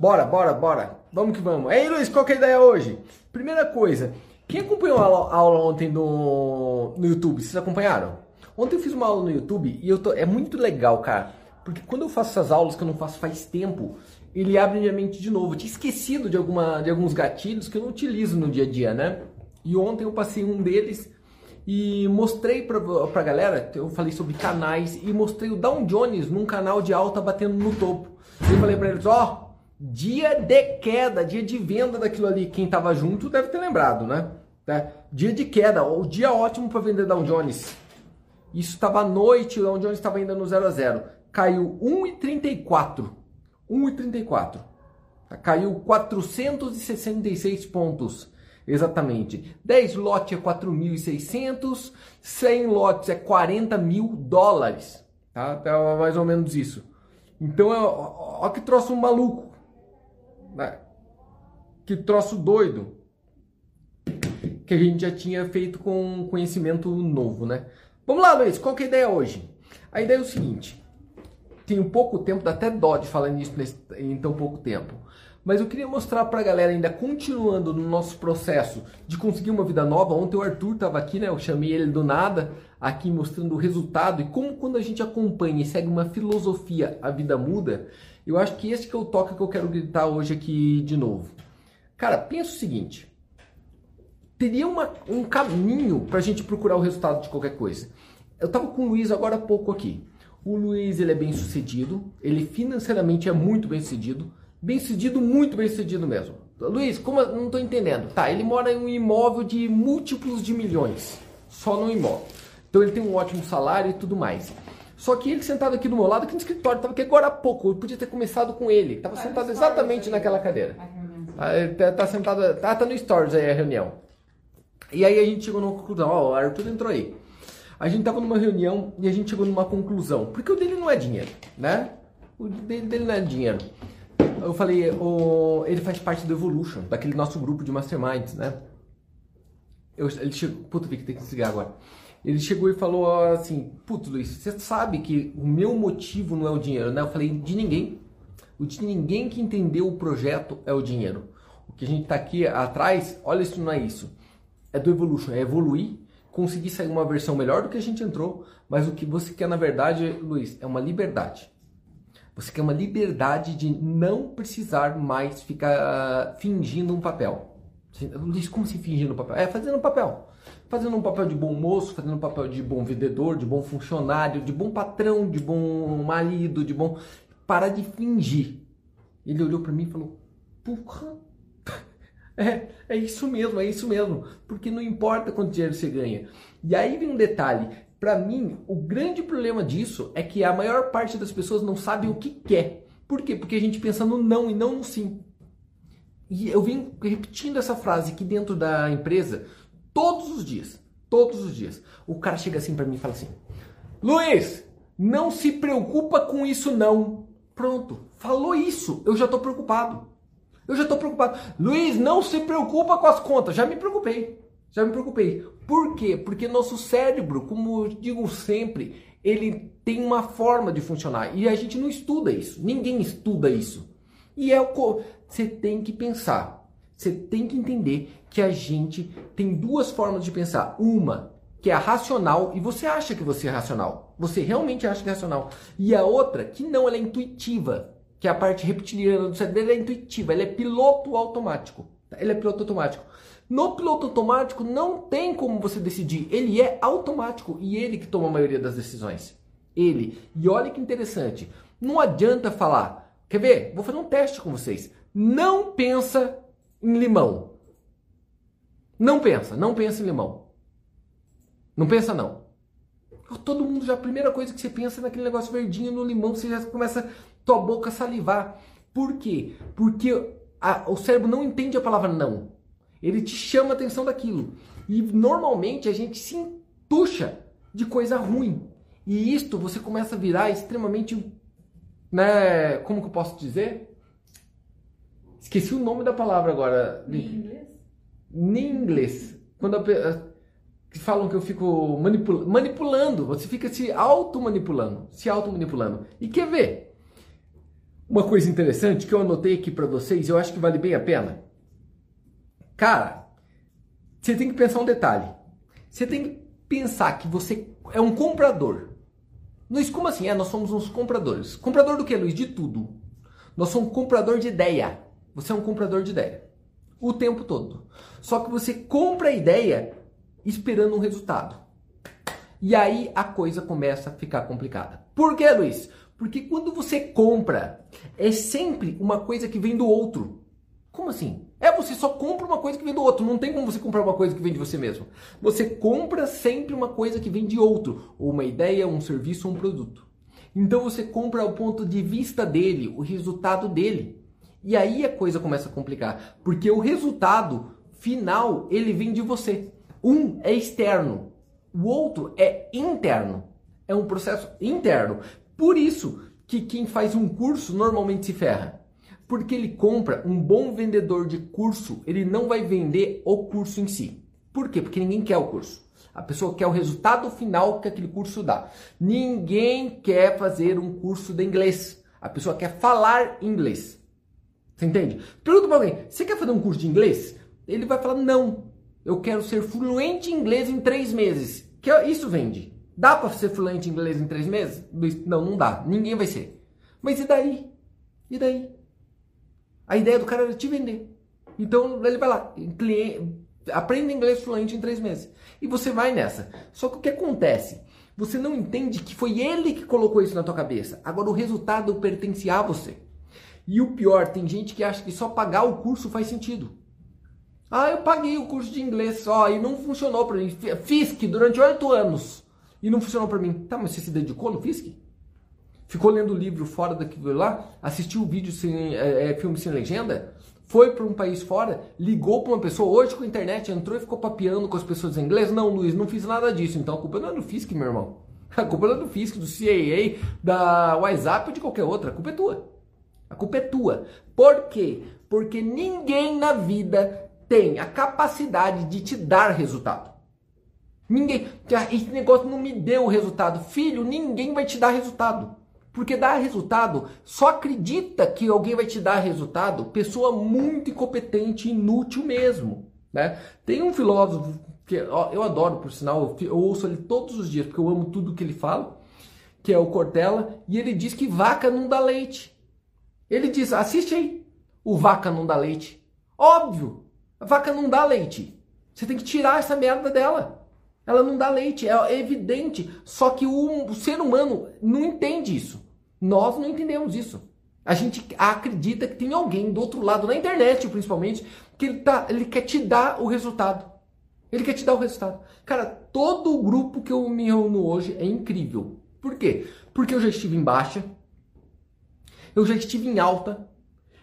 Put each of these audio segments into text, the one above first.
Bora, bora, bora. Vamos que vamos. Ei, Luiz, qual que é a ideia hoje? Primeira coisa, quem acompanhou a aula, ontem no, no YouTube? Vocês acompanharam? Ontem eu fiz uma aula no YouTube e eu tô, é muito legal, cara. Porque quando eu faço essas aulas que eu não faço faz tempo, ele abre minha mente de novo. Eu tinha esquecido de, alguma, de alguns gatilhos que eu não utilizo no dia a dia, né? E ontem eu passei um deles e mostrei pra, pra galera, eu falei sobre canais e mostrei o Dow Jones num canal de alta batendo no topo. Eu falei pra eles, ó, oh, dia de queda, dia de venda daquilo ali. Quem tava junto deve ter lembrado, né? Tá? Dia de queda, o dia ótimo para vender Dow Jones. Isso estava à noite, o Dow Jones estava ainda no 0 a 0. Caiu 1,34. 1,34. Tá? Caiu 466 pontos. Exatamente. 10 lotes é 4.600, 100 lotes é 40 mil dólares. Tá? Então, mais ou menos isso. Então, olha que troço maluco. Né? Que troço doido. Que a gente já tinha feito com conhecimento novo, né? Vamos lá, Luiz, qual que é a ideia hoje? A ideia é o seguinte. Tenho pouco tempo, dá até dó de falar nisso em tão pouco tempo. Mas eu queria mostrar para a galera, ainda continuando no nosso processo de conseguir uma vida nova. Ontem o Arthur estava aqui, né? Eu chamei ele do nada, aqui mostrando o resultado. E como quando a gente acompanha e segue uma filosofia, a vida muda. Eu acho que esse que é o toque que eu quero gritar hoje aqui de novo. Cara, pensa o seguinte. Teria uma, um caminho para a gente procurar o resultado de qualquer coisa. Eu estava com o Luiz agora há pouco aqui. O Luiz ele é bem sucedido, ele financeiramente é muito bem sucedido Bem sucedido, muito bem sucedido mesmo. Luiz, como não estou entendendo? Tá, ele mora em um imóvel de múltiplos de milhões, só no imóvel. Então ele tem um ótimo salário e tudo mais. Só que ele sentado aqui do meu lado, aqui no escritório, estava aqui agora há pouco, eu podia ter começado com ele. Estava sentado exatamente naquela cadeira. Tá, tá sentado, tá, tá no stories aí a reunião. E aí a gente chegou numa conclusão, ó, o Arthur entrou aí. A gente tava numa reunião e a gente chegou numa conclusão, porque o dele não é dinheiro, né? O dele, dele não é dinheiro eu falei, o, ele faz parte do Evolution, daquele nosso grupo de masterminds, né? Eu, ele chegou, puta, vi que tem que desligar agora. Ele chegou e falou assim, puto Luiz, você sabe que o meu motivo não é o dinheiro, né? Eu falei, de ninguém. O de ninguém que entendeu o projeto é o dinheiro. O que a gente tá aqui atrás, olha isso não é isso. É do Evolution, é evoluir, conseguir sair uma versão melhor do que a gente entrou, mas o que você quer na verdade, Luiz, é uma liberdade. Você quer uma liberdade de não precisar mais ficar uh, fingindo um papel. Luiz, como se fingindo um papel? É fazendo um papel. Fazendo um papel de bom moço, fazendo um papel de bom vendedor, de bom funcionário, de bom patrão, de bom marido, de bom. Para de fingir. Ele olhou para mim e falou: Porra, é, é isso mesmo, é isso mesmo. Porque não importa quanto dinheiro você ganha. E aí vem um detalhe: para mim, o grande problema disso é que a maior parte das pessoas não sabe o que quer. Por quê? Porque a gente pensa no não e não no sim. E eu venho repetindo essa frase aqui dentro da empresa todos os dias. Todos os dias. O cara chega assim para mim e fala assim: Luiz, não se preocupa com isso não. Pronto, falou isso, eu já estou preocupado. Eu já estou preocupado. Luiz, não se preocupa com as contas. Já me preocupei. Já me preocupei. Por quê? Porque nosso cérebro, como eu digo sempre, ele tem uma forma de funcionar e a gente não estuda isso. Ninguém estuda isso. E é o você tem que pensar. Você tem que entender que a gente tem duas formas de pensar. Uma que é racional e você acha que você é racional. Você realmente acha que é racional. E a outra que não, ela é intuitiva. Que é a parte reptiliana do cérebro, ela é intuitiva, ela é piloto automático. Ela é piloto automático. No piloto automático não tem como você decidir, ele é automático e ele que toma a maioria das decisões. Ele. E olha que interessante, não adianta falar, quer ver? Vou fazer um teste com vocês. Não pensa em limão. Não pensa, não pensa em limão. Não pensa não. Todo mundo já, a primeira coisa que você pensa é naquele negócio verdinho no limão, você já começa tua boca a salivar. Por quê? Porque a, o cérebro não entende a palavra não. Ele te chama a atenção daquilo. E normalmente a gente se entuxa de coisa ruim. E isto você começa a virar extremamente. Né, como que eu posso dizer? Esqueci o nome da palavra agora. Em inglês? Nem inglês. Quando a, falam que eu fico manipula, manipulando, você fica se auto-manipulando, se auto-manipulando. E quer ver? uma coisa interessante que eu anotei aqui para vocês, eu acho que vale bem a pena. Cara, você tem que pensar um detalhe. Você tem que pensar que você é um comprador. Luiz, como assim? É, nós somos uns compradores. Comprador do que, Luiz? De tudo. Nós somos comprador de ideia. Você é um comprador de ideia. O tempo todo. Só que você compra a ideia esperando um resultado. E aí a coisa começa a ficar complicada. Por quê, Luiz? Porque quando você compra, é sempre uma coisa que vem do outro. Como assim? É, você só compra uma coisa que vem do outro. Não tem como você comprar uma coisa que vem de você mesmo. Você compra sempre uma coisa que vem de outro. Ou uma ideia, um serviço um produto. Então você compra o ponto de vista dele, o resultado dele. E aí a coisa começa a complicar. Porque o resultado final, ele vem de você. Um é externo. O outro é interno. É um processo interno. Por isso que quem faz um curso normalmente se ferra. Porque ele compra um bom vendedor de curso, ele não vai vender o curso em si. Por quê? Porque ninguém quer o curso. A pessoa quer o resultado final que aquele curso dá. Ninguém quer fazer um curso de inglês. A pessoa quer falar inglês. Você entende? Pergunta para alguém: você quer fazer um curso de inglês? Ele vai falar: não. Eu quero ser fluente em inglês em três meses. Que isso vende. Dá para ser fluente em inglês em três meses? Não, não dá. Ninguém vai ser. Mas e daí? E daí? A ideia do cara era te vender. Então ele vai lá, aprende inglês fluente em três meses. E você vai nessa. Só que o que acontece? Você não entende que foi ele que colocou isso na tua cabeça. Agora o resultado pertence a você. E o pior, tem gente que acha que só pagar o curso faz sentido. Ah, eu paguei o curso de inglês só e não funcionou para mim. Que durante oito anos e não funcionou para mim. Tá, mas você se dedicou no FISC? Ficou lendo livro fora daquilo lá? Assistiu vídeo sem é, é, filme sem legenda? Foi para um país fora? Ligou para uma pessoa hoje com a internet, entrou e ficou papeando com as pessoas em inglês? Não, Luiz, não fiz nada disso. Então a culpa não é do FISC, meu irmão. A culpa não é do FISC, do CAA, da WhatsApp ou de qualquer outra. A culpa é tua. A culpa é tua. Por quê? Porque ninguém na vida tem a capacidade de te dar resultado. Ninguém. Esse negócio não me deu resultado. Filho, ninguém vai te dar resultado. Porque dar resultado, só acredita que alguém vai te dar resultado pessoa muito incompetente, inútil mesmo. Né? Tem um filósofo que eu adoro, por sinal, eu ouço ele todos os dias, porque eu amo tudo que ele fala, que é o Cortella, e ele diz que vaca não dá leite. Ele diz, assiste aí, o vaca não dá leite. Óbvio, a vaca não dá leite. Você tem que tirar essa merda dela. Ela não dá leite, é evidente. Só que o, o ser humano não entende isso. Nós não entendemos isso. A gente acredita que tem alguém do outro lado, na internet principalmente, que ele, tá, ele quer te dar o resultado. Ele quer te dar o resultado. Cara, todo o grupo que eu me reúno hoje é incrível. Por quê? Porque eu já estive em baixa, eu já estive em alta,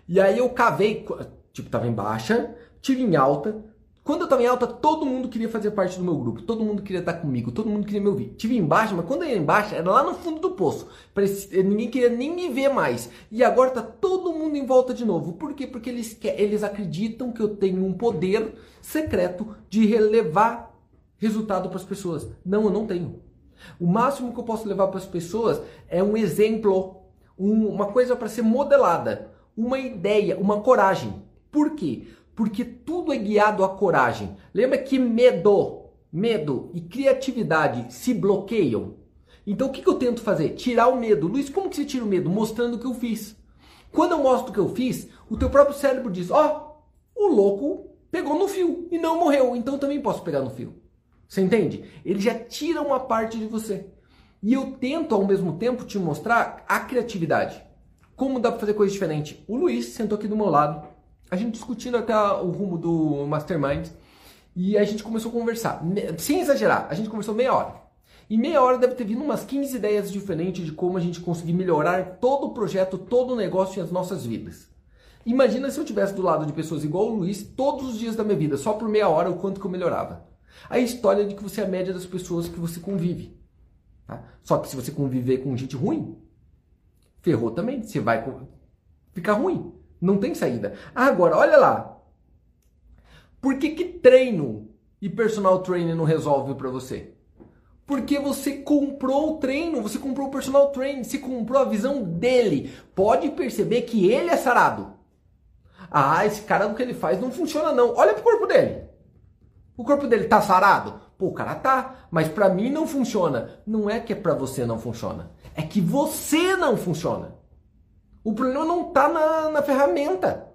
e aí eu cavei, tipo, tava em baixa, tive em alta, quando eu estava em alta, todo mundo queria fazer parte do meu grupo, todo mundo queria estar comigo, todo mundo queria me ouvir. Tive embaixo, mas quando eu ia embaixo, era lá no fundo do poço. Parecia, ninguém queria nem me ver mais. E agora tá todo mundo em volta de novo. Por quê? Porque eles, eles acreditam que eu tenho um poder secreto de relevar resultado para as pessoas. Não, eu não tenho. O máximo que eu posso levar para as pessoas é um exemplo, um, uma coisa para ser modelada, uma ideia, uma coragem. Por quê? porque tudo é guiado à coragem. Lembra que medo, medo e criatividade se bloqueiam? Então o que, que eu tento fazer? Tirar o medo. Luiz, como que você tira o medo? Mostrando o que eu fiz. Quando eu mostro o que eu fiz, o teu próprio cérebro diz: Ó, oh, o louco pegou no fio e não morreu, então também posso pegar no fio. Você entende? Ele já tira uma parte de você. E eu tento ao mesmo tempo te mostrar a criatividade. Como dá para fazer coisa diferente? O Luiz sentou aqui do meu lado a gente discutindo até o rumo do Mastermind e a gente começou a conversar. Sem exagerar, a gente conversou meia hora. E meia hora deve ter vindo umas 15 ideias diferentes de como a gente conseguir melhorar todo o projeto, todo o negócio e as nossas vidas. Imagina se eu tivesse do lado de pessoas igual o Luiz todos os dias da minha vida, só por meia hora, o quanto que eu melhorava. A história de que você é a média das pessoas que você convive. Tá? Só que se você conviver com gente ruim, ferrou também. Você vai ficar ruim. Não tem saída. Agora, olha lá. Por que, que treino e personal training não resolve para você? Porque você comprou o treino, você comprou o personal training, você comprou a visão dele. Pode perceber que ele é sarado. Ah, esse cara o que ele faz não funciona não. Olha pro corpo dele. O corpo dele tá sarado? Pô, o cara tá, mas para mim não funciona. Não é que é para você não funciona. É que você não funciona. O problema não tá na, na ferramenta.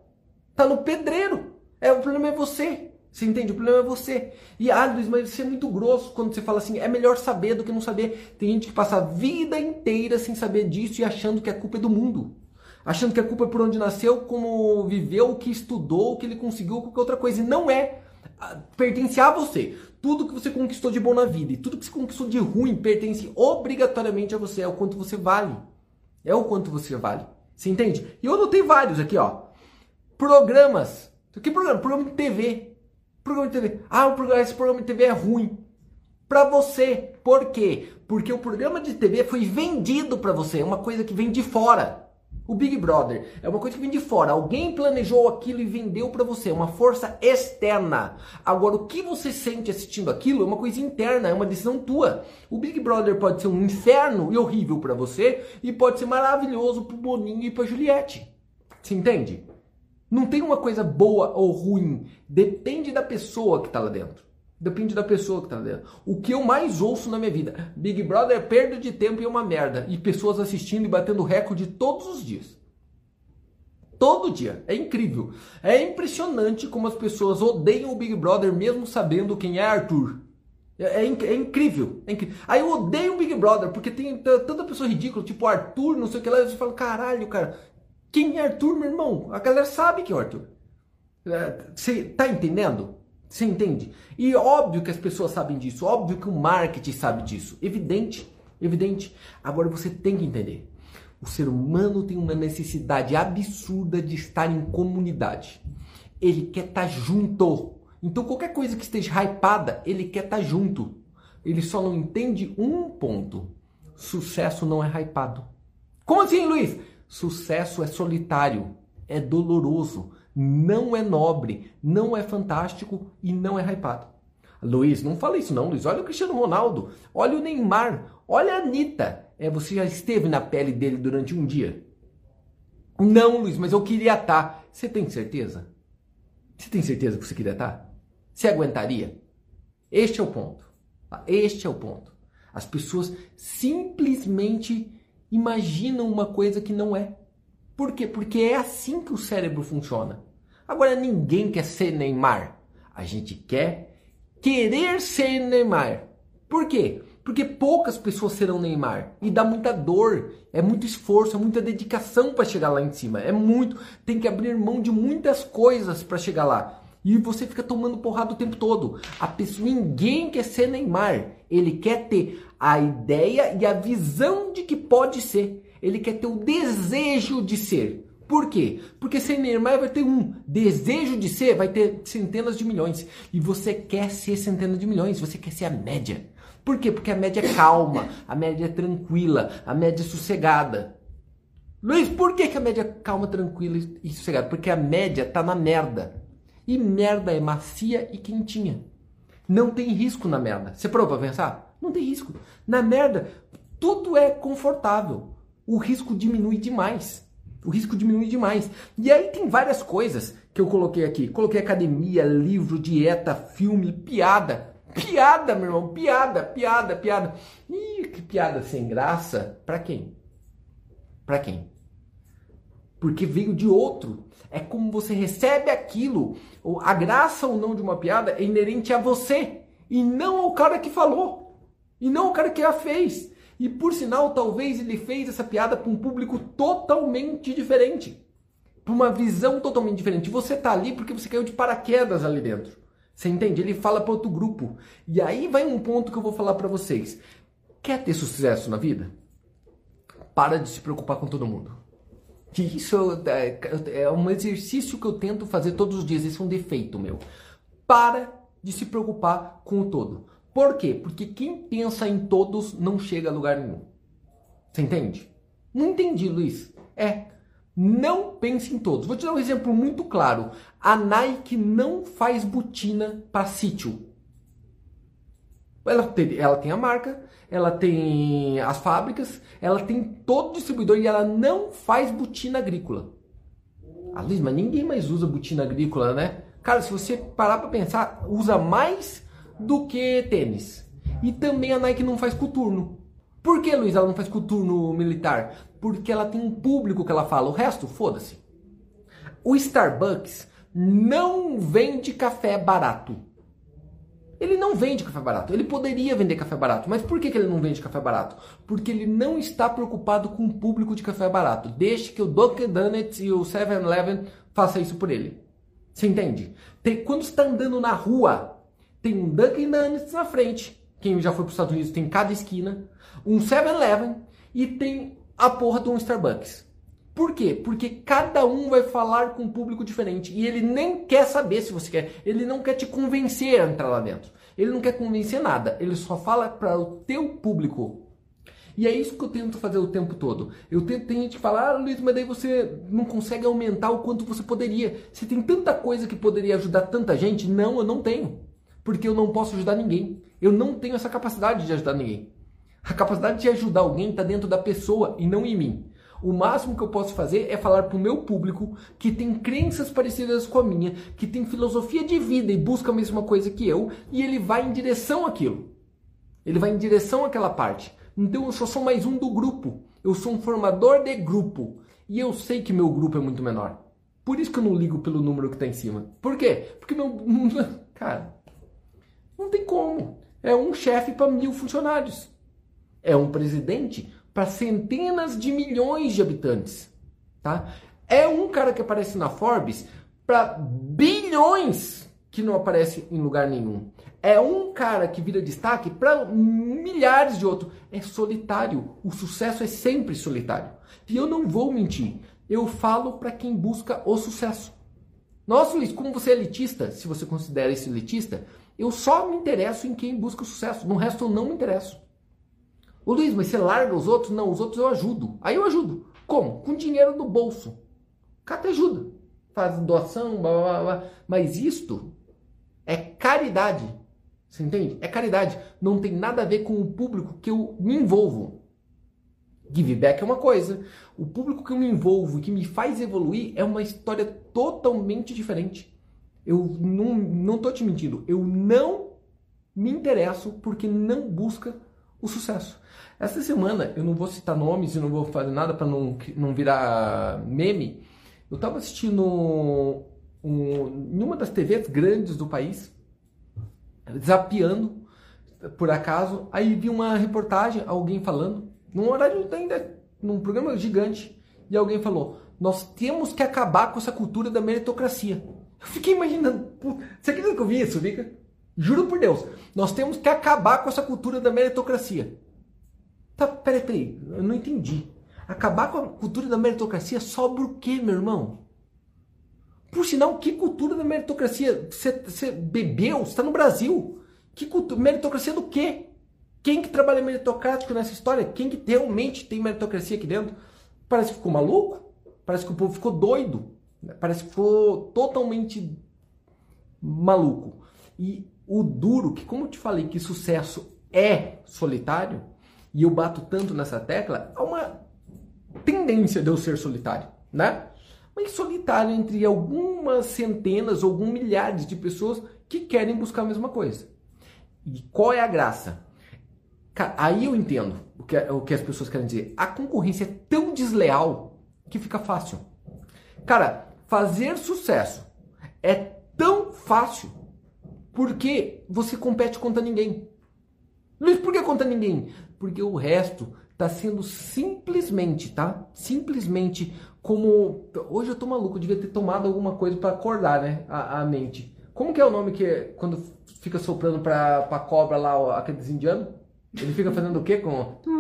Tá no pedreiro. É, o problema é você. Você entende? O problema é você. E ah, Luiz, mas você é muito grosso quando você fala assim, é melhor saber do que não saber. Tem gente que passa a vida inteira sem saber disso e achando que a culpa é do mundo. Achando que a culpa é por onde nasceu, como viveu, o que estudou, o que ele conseguiu, qualquer outra coisa. E não é. Pertence a você. Tudo que você conquistou de bom na vida e tudo que você conquistou de ruim pertence obrigatoriamente a você. É o quanto você vale. É o quanto você vale. Você entende? E eu anotei vários aqui, ó. Programas. Que programa? Programa de TV Programa de TV. Ah, o programa, esse programa de TV é ruim. Para você. Por quê? Porque o programa de TV foi vendido para você. É uma coisa que vem de fora. O Big Brother é uma coisa que vem de fora. Alguém planejou aquilo e vendeu para você. É uma força externa. Agora, o que você sente assistindo aquilo é uma coisa interna, é uma decisão tua. O Big Brother pode ser um inferno e horrível para você e pode ser maravilhoso pro Boninho e pra Juliette. Você entende? Não tem uma coisa boa ou ruim. Depende da pessoa que está lá dentro. Depende da pessoa que lá dentro. O que eu mais ouço na minha vida: Big Brother é perda de tempo e é uma merda. E pessoas assistindo e batendo recorde todos os dias. Todo dia. É incrível. É impressionante como as pessoas odeiam o Big Brother mesmo sabendo quem é Arthur. É, é, é, incrível, é, incrível, Aí eu odeio o Big Brother, porque tem tanta pessoa ridícula, tipo Arthur, não sei o que lá, eu falo, caralho, cara, quem é Arthur, meu irmão? A galera sabe que é o Arthur. Você tá entendendo? Você entende? E óbvio que as pessoas sabem disso, óbvio que o marketing sabe disso. Evidente, evidente. Agora você tem que entender. O ser humano tem uma necessidade absurda de estar em comunidade. Ele quer estar tá junto. Então qualquer coisa que esteja hypada, ele quer estar tá junto. Ele só não entende um ponto. Sucesso não é hypado. Como assim, Luiz? Sucesso é solitário, é doloroso, não é nobre, não é fantástico e não é hypado. Luiz, não fala isso não, Luiz. Olha o Cristiano Ronaldo, olha o Neymar, olha a Anitta. É, você já esteve na pele dele durante um dia? Não, Luiz, mas eu queria estar. Tá. Você tem certeza? Você tem certeza que você queria estar? Tá? Você aguentaria? Este é o ponto. Este é o ponto. As pessoas simplesmente imaginam uma coisa que não é. Por quê? Porque é assim que o cérebro funciona. Agora ninguém quer ser Neymar. A gente quer querer ser Neymar. Por quê? Porque poucas pessoas serão Neymar e dá muita dor, é muito esforço, é muita dedicação para chegar lá em cima. É muito, tem que abrir mão de muitas coisas para chegar lá. E você fica tomando porrada o tempo todo. A pessoa, ninguém quer ser Neymar. Ele quer ter a ideia e a visão de que pode ser. Ele quer ter o desejo de ser. Por quê? Porque ser Neymar vai ter um desejo de ser, vai ter centenas de milhões. E você quer ser centenas de milhões, você quer ser a média. Por quê? Porque a média é calma, a média é tranquila, a média é sossegada. Luiz, por que, que a média é calma, tranquila e sossegada? Porque a média tá na merda. E merda é macia e quentinha. Não tem risco na merda. Você parou pra pensar? Não tem risco. Na merda, tudo é confortável. O risco diminui demais. O risco diminui demais. E aí tem várias coisas que eu coloquei aqui. Coloquei academia, livro, dieta, filme, piada. Piada, meu irmão, piada, piada, piada. Ih, que piada sem graça. Pra quem? Pra quem? Porque veio de outro. É como você recebe aquilo. A graça ou não de uma piada é inerente a você e não ao cara que falou. E não ao cara que a fez. E por sinal, talvez ele fez essa piada para um público totalmente diferente. Para uma visão totalmente diferente. Você tá ali porque você caiu de paraquedas ali dentro. Você entende? Ele fala para outro grupo. E aí vai um ponto que eu vou falar para vocês. Quer ter sucesso na vida? Para de se preocupar com todo mundo que isso é, é um exercício que eu tento fazer todos os dias. Esse é um defeito meu. Para de se preocupar com o todo. Por quê? Porque quem pensa em todos não chega a lugar nenhum. Você entende? Não entendi, Luiz. É. Não pense em todos. Vou te dar um exemplo muito claro. A Nike não faz botina para sítio. Ela tem, ela tem a marca, ela tem as fábricas, ela tem todo o distribuidor e ela não faz botina agrícola. Ah, Luiz, mas ninguém mais usa botina agrícola, né? Cara, se você parar para pensar, usa mais do que tênis. E também a Nike não faz coturno. Por que, Luiz, ela não faz coturno militar? Porque ela tem um público que ela fala. O resto, foda-se. O Starbucks não vende café barato. Ele não vende café barato. Ele poderia vender café barato. Mas por que, que ele não vende café barato? Porque ele não está preocupado com o público de café barato. Deixe que o Dunkin' Donuts e o 7-Eleven façam isso por ele. Você entende? Tem, quando está andando na rua, tem um Dunkin' Donuts na frente. Quem já foi para os Estados Unidos tem cada esquina. Um 7-Eleven e tem a porra de um Starbucks. Por quê? Porque cada um vai falar com um público diferente e ele nem quer saber se você quer. Ele não quer te convencer a entrar lá dentro. Ele não quer convencer nada. Ele só fala para o teu público. E é isso que eu tento fazer o tempo todo. Eu tento, tem gente que fala, ah, Luiz, mas daí você não consegue aumentar o quanto você poderia. Você tem tanta coisa que poderia ajudar tanta gente. Não, eu não tenho. Porque eu não posso ajudar ninguém. Eu não tenho essa capacidade de ajudar ninguém. A capacidade de ajudar alguém está dentro da pessoa e não em mim. O máximo que eu posso fazer é falar para o meu público que tem crenças parecidas com a minha, que tem filosofia de vida e busca a mesma coisa que eu, e ele vai em direção àquilo. Ele vai em direção àquela parte. Então eu só sou mais um do grupo. Eu sou um formador de grupo. E eu sei que meu grupo é muito menor. Por isso que eu não ligo pelo número que está em cima. Por quê? Porque meu. Cara, não tem como. É um chefe para mil funcionários. É um presidente para centenas de milhões de habitantes. Tá? É um cara que aparece na Forbes para bilhões que não aparece em lugar nenhum. É um cara que vira destaque para milhares de outros. É solitário. O sucesso é sempre solitário. E eu não vou mentir. Eu falo para quem busca o sucesso. Nossa, Luiz, como você é elitista, se você considera isso elitista, eu só me interesso em quem busca o sucesso. No resto eu não me interesso. O Luiz, mas você larga os outros? Não, os outros eu ajudo. Aí eu ajudo. Como? Com dinheiro do bolso. Te ajuda. Faz doação, blá, blá, blá. Mas isto é caridade. Você entende? É caridade. Não tem nada a ver com o público que eu me envolvo. Give back é uma coisa. O público que eu me envolvo e que me faz evoluir é uma história totalmente diferente. Eu não, não tô te mentindo. Eu não me interesso porque não busca o sucesso. Essa semana, eu não vou citar nomes e não vou fazer nada para não, não virar meme. Eu estava assistindo um, em uma das TVs grandes do país, desapiando, por acaso, aí vi uma reportagem, alguém falando, num horário ainda, num programa gigante, e alguém falou: Nós temos que acabar com essa cultura da meritocracia. Eu fiquei imaginando, você acredita que eu vi isso, Vika? Juro por Deus, nós temos que acabar com essa cultura da meritocracia. Tá, peraí, peraí, eu não entendi. Acabar com a cultura da meritocracia sobra o quê, meu irmão? Por sinal, que cultura da meritocracia? Você bebeu? Você está no Brasil. Que cultura? Meritocracia do quê? Quem que trabalha meritocrático nessa história? Quem que realmente tem meritocracia aqui dentro? Parece que ficou maluco? Parece que o povo ficou doido. Parece que ficou totalmente maluco. E o duro, que como eu te falei que sucesso é solitário, e eu bato tanto nessa tecla, há uma tendência de eu ser solitário, né? Mas solitário entre algumas centenas ou alguns milhares de pessoas que querem buscar a mesma coisa. E qual é a graça? Aí eu entendo o que, o que as pessoas querem dizer. A concorrência é tão desleal que fica fácil. Cara, fazer sucesso é tão fácil porque você compete contra ninguém. Mas por que contra ninguém? Porque o resto está sendo simplesmente, tá? Simplesmente como. Hoje eu tô maluco, eu devia ter tomado alguma coisa para acordar, né? A, a, mente. Como que é o nome que é quando fica soprando pra, pra cobra lá, aqueles indianos? Ele fica fazendo o quê com.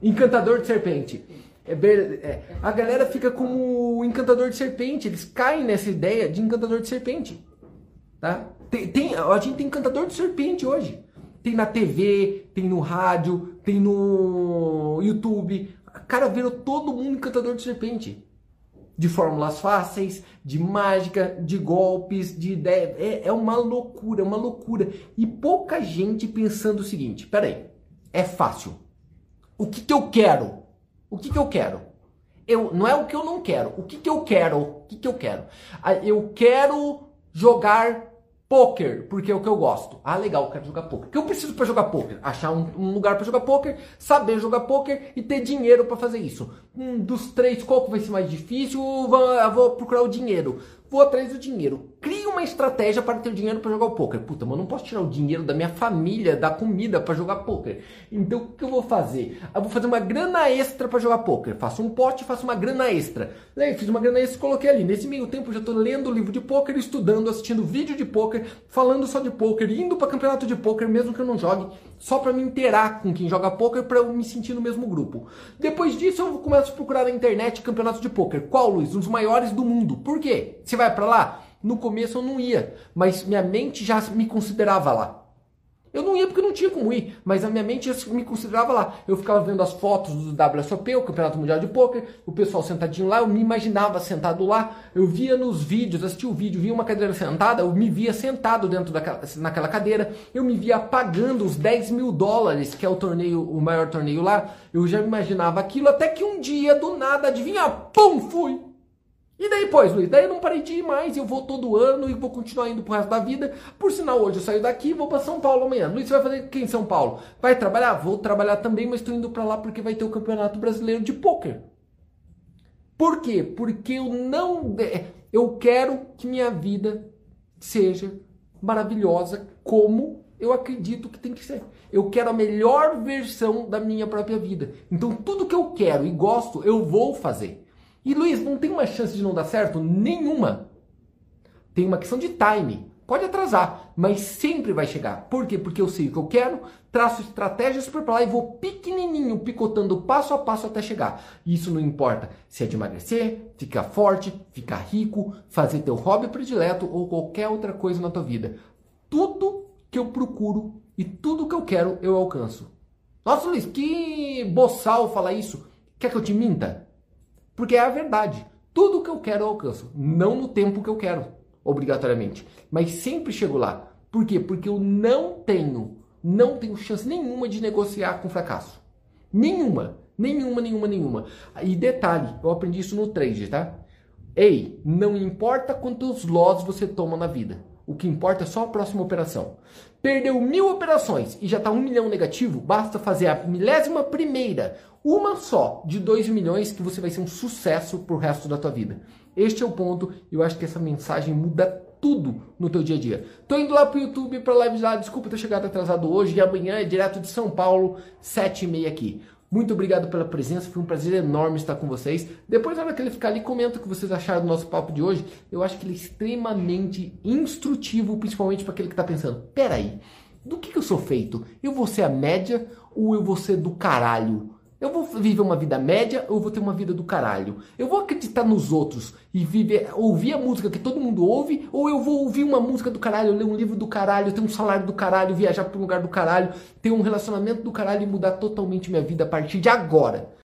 Encantador de serpente. É, é, a galera fica como encantador de serpente. Eles caem nessa ideia de encantador de serpente. Tá? Tem, tem, a gente tem encantador de serpente hoje. Tem na TV, tem no rádio, tem no YouTube. Cara, virou todo mundo encantador de serpente. de fórmulas fáceis, de mágica, de golpes, de ideia. É, é uma loucura, uma loucura. E pouca gente pensando o seguinte: peraí, é fácil. O que, que eu quero? O que, que eu quero? Eu, não é o que eu não quero. O que, que eu quero? O que, que eu quero? Ah, eu quero jogar Poker, porque é o que eu gosto. Ah, legal, eu quero jogar poker. O que eu preciso para jogar poker? Achar um, um lugar para jogar poker, saber jogar poker e ter dinheiro para fazer isso. Um dos três, qual que vai ser mais difícil? Eu vou procurar o dinheiro vou atrás do dinheiro. Crie uma estratégia para ter dinheiro para jogar o poker. Puta, mas eu não posso tirar o dinheiro da minha família, da comida para jogar poker. Então o que eu vou fazer? Eu vou fazer uma grana extra para jogar poker. Faço um pote, faço uma grana extra. Daí fiz uma grana extra e coloquei ali. Nesse meio tempo eu já estou lendo livro de poker, estudando, assistindo vídeo de poker, falando só de poker, indo para campeonato de poker mesmo que eu não jogue, só para me interar com quem joga poker para eu me sentir no mesmo grupo. Depois disso eu começo a procurar na internet campeonato de poker. Qual, Luiz? Um dos maiores do mundo. Por quê? Você vai para lá? No começo eu não ia, mas minha mente já me considerava lá. Eu não ia porque não tinha como ir, mas a minha mente me considerava lá. Eu ficava vendo as fotos do WSOP, o Campeonato Mundial de Poker, o pessoal sentadinho lá, eu me imaginava sentado lá. Eu via nos vídeos, assistia o vídeo, via uma cadeira sentada, eu me via sentado dentro daquela naquela cadeira. Eu me via pagando os 10 mil dólares, que é o torneio, o maior torneio lá. Eu já imaginava aquilo, até que um dia, do nada, adivinha, pum, fui. E daí, pois, Luiz, daí eu não parei de ir mais, eu vou todo ano e vou continuar indo pro resto da vida. Por sinal, hoje eu saio daqui e vou para São Paulo amanhã. Luiz, você vai fazer o que em São Paulo? Vai trabalhar? Vou trabalhar também, mas estou indo para lá porque vai ter o Campeonato Brasileiro de Pôquer. Por quê? Porque eu não. Eu quero que minha vida seja maravilhosa como eu acredito que tem que ser. Eu quero a melhor versão da minha própria vida. Então, tudo que eu quero e gosto, eu vou fazer. E Luiz, não tem uma chance de não dar certo? Nenhuma. Tem uma questão de time. Pode atrasar, mas sempre vai chegar. Por quê? Porque eu sei o que eu quero, traço estratégias para lá e vou pequenininho, picotando passo a passo até chegar. Isso não importa se é de emagrecer, ficar forte, ficar rico, fazer teu hobby predileto ou qualquer outra coisa na tua vida. Tudo que eu procuro e tudo que eu quero eu alcanço. Nossa, Luiz, que boçal falar isso. Quer que eu te minta? Porque é a verdade. Tudo que eu quero eu alcanço. Não no tempo que eu quero, obrigatoriamente. Mas sempre chego lá. Por quê? Porque eu não tenho, não tenho chance nenhuma de negociar com fracasso. Nenhuma. Nenhuma, nenhuma, nenhuma. E detalhe, eu aprendi isso no trade, tá? Ei, não importa quantos loss você toma na vida. O que importa é só a próxima operação. Perdeu mil operações e já está um milhão negativo, basta fazer a milésima primeira, uma só, de dois milhões, que você vai ser um sucesso pro resto da tua vida. Este é o ponto, eu acho que essa mensagem muda tudo no teu dia a dia. Tô indo lá pro YouTube para live lá, desculpa ter chegado atrasado hoje, e amanhã é direto de São Paulo, sete e meia aqui. Muito obrigado pela presença, foi um prazer enorme estar com vocês. Depois, na hora que ele ficar ali, comenta o que vocês acharam do nosso papo de hoje. Eu acho que ele é extremamente instrutivo, principalmente para aquele que está pensando: peraí, do que, que eu sou feito? Eu vou ser a média ou eu vou ser do caralho? Eu vou viver uma vida média ou vou ter uma vida do caralho? Eu vou acreditar nos outros e viver, ouvir a música que todo mundo ouve, ou eu vou ouvir uma música do caralho, ler um livro do caralho, ter um salário do caralho, viajar para um lugar do caralho, ter um relacionamento do caralho e mudar totalmente minha vida a partir de agora?